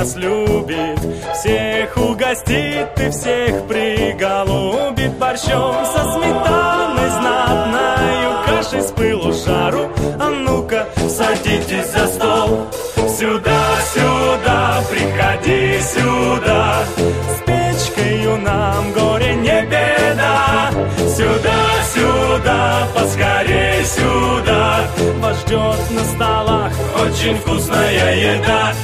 нас любит Всех угостит и всех приголубит Борщом. Со сметаной знатною Кашей с пылу жару. А ну-ка, садитесь за стол. Сюда, сюда, приходи сюда. С печкою нам горе не беда. Сюда, сюда, поскорей сюда. Вас ждет на столах очень вкусная еда